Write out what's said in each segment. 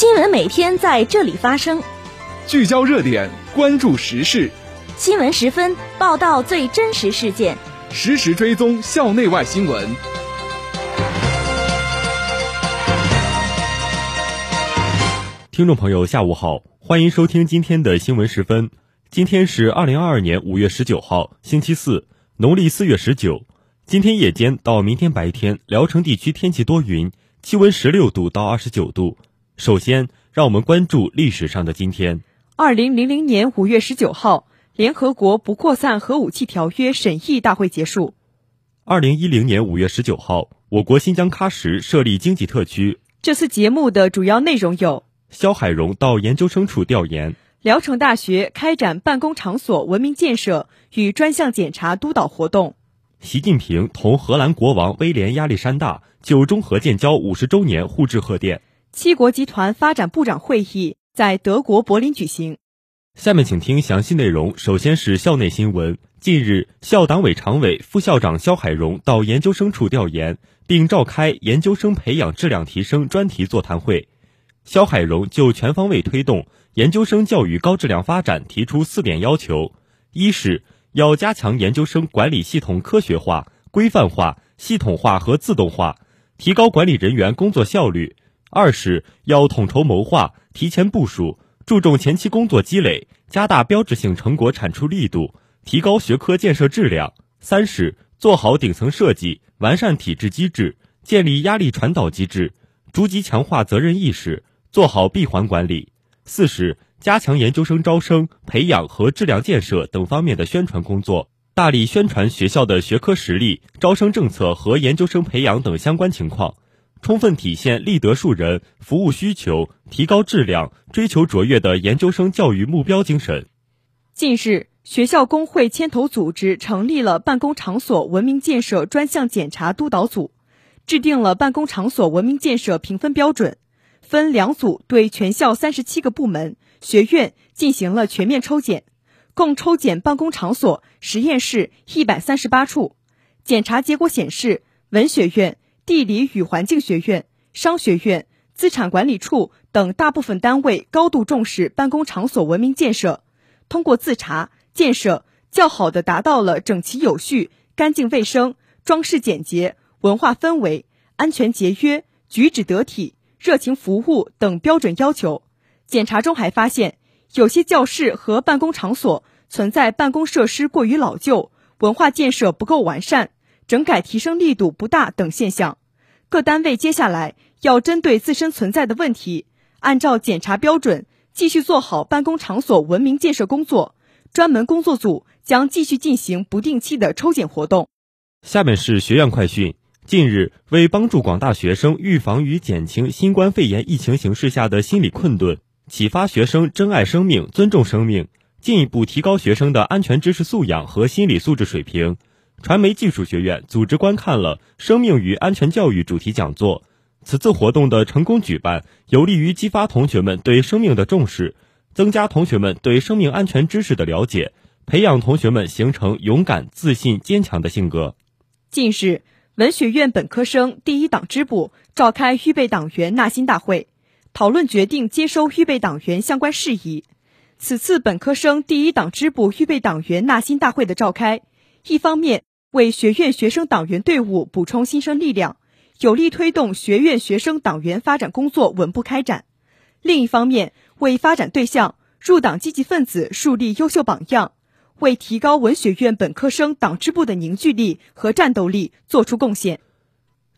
新闻每天在这里发生，聚焦热点，关注时事。新闻十分报道最真实事件，实时追踪校内外新闻。听众朋友，下午好，欢迎收听今天的新闻十分。今天是二零二二年五月十九号，星期四，农历四月十九。今天夜间到明天白天，聊城地区天气多云，气温十六度到二十九度。首先，让我们关注历史上的今天。二零零零年五月十九号，联合国不扩散核武器条约审议大会结束。二零一零年五月十九号，我国新疆喀什设立经济特区。这次节目的主要内容有：肖海荣到研究生处调研；聊城大学开展办公场所文明建设与专项检查督导活动；习近平同荷兰国王威廉亚历山大就中荷建交五十周年互致贺电。七国集团发展部长会议在德国柏林举行。下面请听详细内容。首先是校内新闻。近日，校党委常委、副校长肖海荣到研究生处调研，并召开研究生培养质量提升专题座谈会。肖海荣就全方位推动研究生教育高质量发展提出四点要求：一是要加强研究生管理系统科学化、规范化、系统化和自动化，提高管理人员工作效率。二是要统筹谋划、提前部署，注重前期工作积累，加大标志性成果产出力度，提高学科建设质量。三是做好顶层设计，完善体制机制，建立压力传导机制，逐级强化责任意识，做好闭环管理。四是加强研究生招生、培养和质量建设等方面的宣传工作，大力宣传学校的学科实力、招生政策和研究生培养等相关情况。充分体现立德树人、服务需求、提高质量、追求卓越的研究生教育目标精神。近日，学校工会牵头组织成立了办公场所文明建设专项检查督导组，制定了办公场所文明建设评分标准，分两组对全校三十七个部门、学院进行了全面抽检，共抽检办公场所、实验室一百三十八处。检查结果显示，文学院。地理与环境学院、商学院、资产管理处等大部分单位高度重视办公场所文明建设，通过自查建设，较好的达到了整齐有序、干净卫生、装饰简洁、文化氛围、安全节约、举止得体、热情服务等标准要求。检查中还发现，有些教室和办公场所存在办公设施过于老旧、文化建设不够完善、整改提升力度不大等现象。各单位接下来要针对自身存在的问题，按照检查标准继续做好办公场所文明建设工作。专门工作组将继续进行不定期的抽检活动。下面是学院快讯。近日，为帮助广大学生预防与减轻新冠肺炎疫情形势下的心理困顿，启发学生珍爱生命、尊重生命，进一步提高学生的安全知识素养和心理素质水平。传媒技术学院组织观看了“生命与安全教育”主题讲座。此次活动的成功举办，有利于激发同学们对生命的重视，增加同学们对生命安全知识的了解，培养同学们形成勇敢、自信、坚强的性格。近日，文学院本科生第一党支部召开预备党员纳新大会，讨论决定接收预备党员相关事宜。此次本科生第一党支部预备党员纳新大会的召开，一方面，为学院学生党员队伍补充新生力量，有力推动学院学生党员发展工作稳步开展；另一方面，为发展对象、入党积极分子树立优秀榜样，为提高文学院本科生党支部的凝聚力和战斗力作出贡献。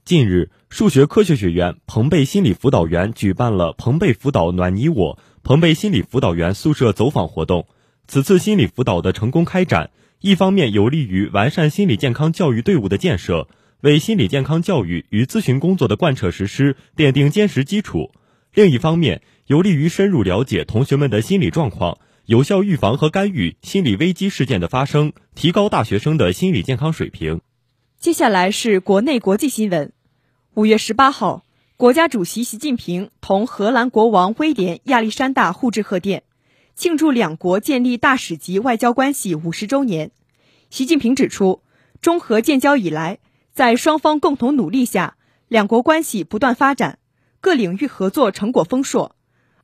近日，数学科学学院彭贝心理辅导员举办了“彭贝辅导暖你我”彭贝心理辅导员宿舍走访活动。此次心理辅导的成功开展。一方面有利于完善心理健康教育队伍的建设，为心理健康教育与咨询工作的贯彻实施奠定坚实基础；另一方面有利于深入了解同学们的心理状况，有效预防和干预心理危机事件的发生，提高大学生的心理健康水平。接下来是国内国际新闻。五月十八号，国家主席习近平同荷兰国王威廉亚历山大互致贺电。庆祝两国建立大使级外交关系五十周年，习近平指出，中荷建交以来，在双方共同努力下，两国关系不断发展，各领域合作成果丰硕。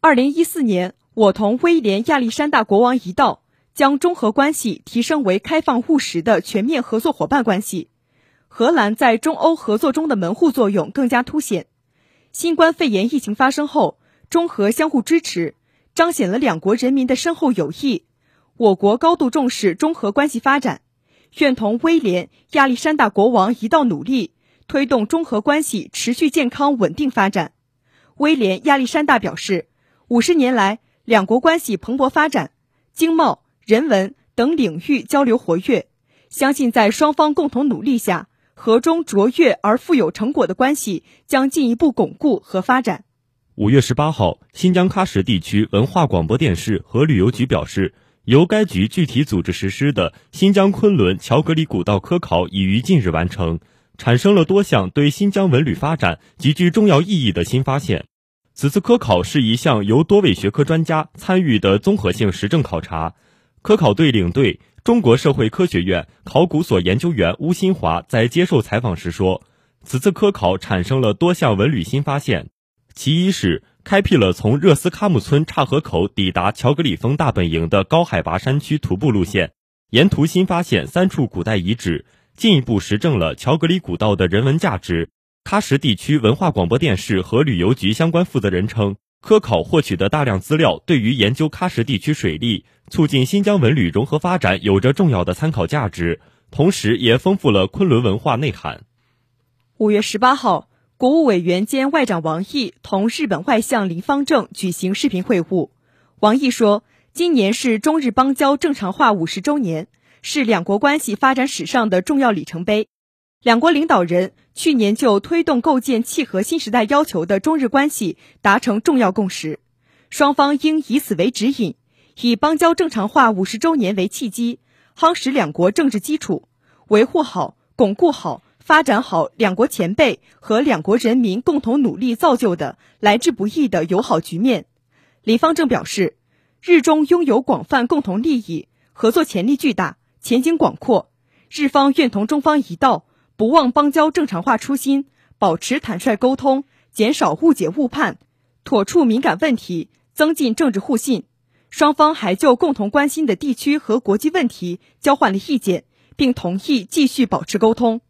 二零一四年，我同威廉亚历山大国王一道，将中荷关系提升为开放务实的全面合作伙伴关系。荷兰在中欧合作中的门户作用更加凸显。新冠肺炎疫情发生后，中荷相互支持，彰显了两国人民的深厚友谊。我国高度重视中荷关系发展，愿同威廉亚历山大国王一道努力，推动中荷关系持续健康稳定发展。威廉亚历山大表示，五十年来，两国关系蓬勃发展，经贸、人文等领域交流活跃，相信在双方共同努力下，和中卓越而富有成果的关系将进一步巩固和发展。五月十八号，新疆喀什地区文化广播电视和旅游局表示。由该局具体组织实施的新疆昆仑乔格里古道科考已于近日完成，产生了多项对新疆文旅发展极具重要意义的新发现。此次科考是一项由多位学科专家参与的综合性实证考察。科考队领队、中国社会科学院考古所研究员邬新华在接受采访时说：“此次科考产生了多项文旅新发现，其一是。”开辟了从热斯喀木村岔河口抵达乔格里峰大本营的高海拔山区徒步路线，沿途新发现三处古代遗址，进一步实证了乔格里古道的人文价值。喀什地区文化广播电视和旅游局相关负责人称，科考获取的大量资料对于研究喀什地区水利、促进新疆文旅融合发展有着重要的参考价值，同时也丰富了昆仑文化内涵。五月十八号。国务委员兼外长王毅同日本外相林方正举行视频会晤。王毅说：“今年是中日邦交正常化五十周年，是两国关系发展史上的重要里程碑。两国领导人去年就推动构建契合新时代要求的中日关系达成重要共识，双方应以此为指引，以邦交正常化五十周年为契机，夯实两国政治基础，维护好、巩固好。”发展好两国前辈和两国人民共同努力造就的来之不易的友好局面，林方正表示，日中拥有广泛共同利益，合作潜力巨大，前景广阔。日方愿同中方一道，不忘邦交正常化初心，保持坦率沟通，减少误解误判，妥处敏感问题，增进政治互信。双方还就共同关心的地区和国际问题交换了意见，并同意继续保持沟通。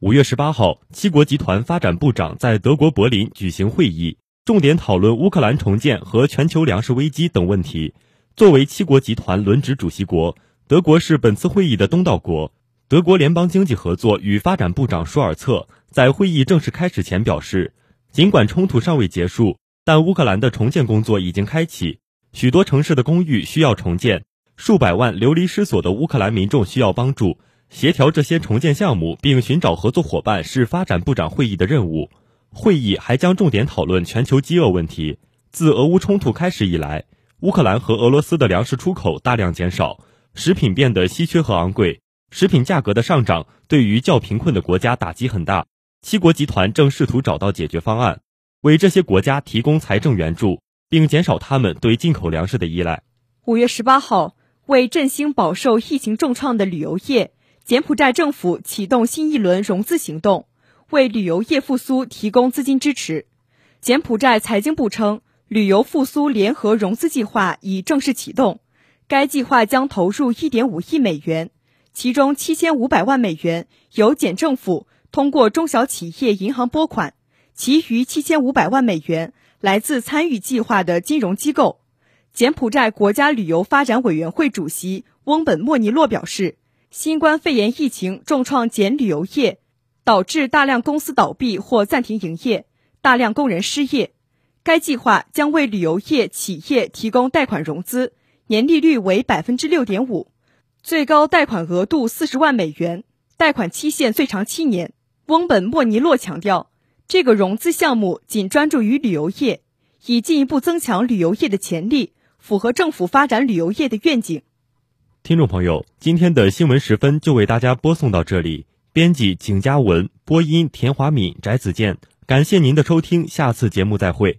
五月十八号，七国集团发展部长在德国柏林举行会议，重点讨论乌克兰重建和全球粮食危机等问题。作为七国集团轮值主席国，德国是本次会议的东道国。德国联邦经济合作与发展部长舒尔策在会议正式开始前表示，尽管冲突尚未结束，但乌克兰的重建工作已经开启，许多城市的公寓需要重建，数百万流离失所的乌克兰民众需要帮助。协调这些重建项目并寻找合作伙伴是发展部长会议的任务。会议还将重点讨论全球饥饿问题。自俄乌冲突开始以来，乌克兰和俄罗斯的粮食出口大量减少，食品变得稀缺和昂贵。食品价格的上涨对于较贫困的国家打击很大。七国集团正试图找到解决方案，为这些国家提供财政援助，并减少他们对进口粮食的依赖。五月十八号，为振兴饱受疫情重创的旅游业。柬埔寨政府启动新一轮融资行动，为旅游业复苏提供资金支持。柬埔寨财经部称，旅游复苏联合融资计划已正式启动，该计划将投入1.5亿美元，其中7500万美元由柬政府通过中小企业银行拨款，其余7500万美元来自参与计划的金融机构。柬埔寨国家旅游发展委员会主席翁本莫尼洛表示。新冠肺炎疫情重创柬旅游业，导致大量公司倒闭或暂停营业，大量工人失业。该计划将为旅游业企业提供贷款融资，年利率为百分之六点五，最高贷款额度四十万美元，贷款期限最长七年。翁本莫尼洛强调，这个融资项目仅专注于旅游业，以进一步增强旅游业的潜力，符合政府发展旅游业的愿景。听众朋友，今天的新闻时分就为大家播送到这里。编辑景佳文，播音田华敏、翟子健。感谢您的收听，下次节目再会。